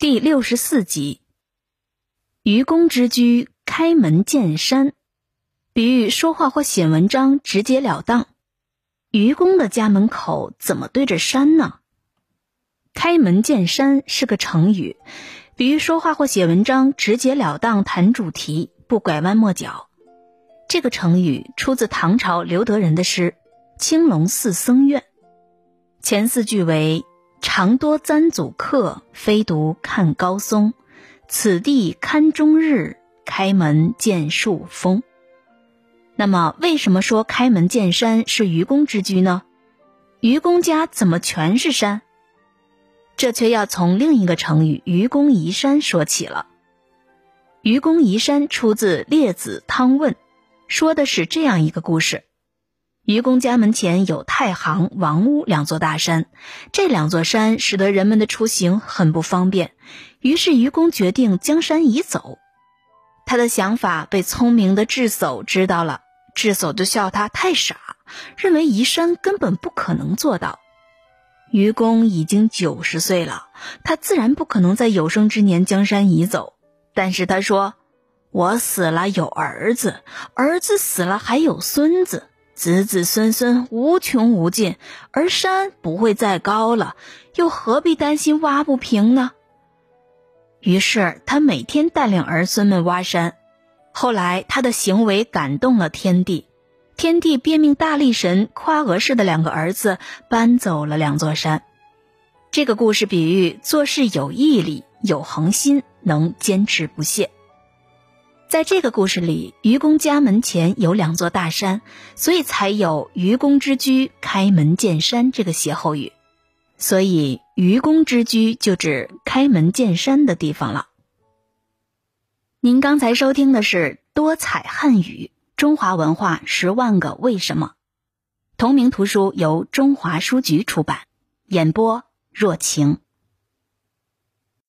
第六十四集，愚公之居，开门见山，比喻说话或写文章直截了当。愚公的家门口怎么对着山呢？开门见山是个成语，比喻说话或写文章直截了当，谈主题不拐弯抹角。这个成语出自唐朝刘德仁的诗《青龙寺僧院》，前四句为。常多簪阻客，非独看高松。此地堪终日，开门见树峰。那么，为什么说开门见山是愚公之居呢？愚公家怎么全是山？这却要从另一个成语“愚公移山”说起了。“愚公移山”出自《列子·汤问》，说的是这样一个故事。愚公家门前有太行、王屋两座大山，这两座山使得人们的出行很不方便。于是愚公决定将山移走。他的想法被聪明的智叟知道了，智叟就笑他太傻，认为移山根本不可能做到。愚公已经九十岁了，他自然不可能在有生之年将山移走。但是他说：“我死了有儿子，儿子死了还有孙子。”子子孙孙无穷无尽，而山不会再高了，又何必担心挖不平呢？于是他每天带领儿孙们挖山。后来他的行为感动了天帝，天帝便命大力神夸娥氏的两个儿子搬走了两座山。这个故事比喻做事有毅力、有恒心，能坚持不懈。在这个故事里，愚公家门前有两座大山，所以才有“愚公之居，开门见山”这个歇后语。所以，愚公之居就指开门见山的地方了。您刚才收听的是多彩汉语中华文化十万个为什么，同名图书由中华书局出版，演播若晴。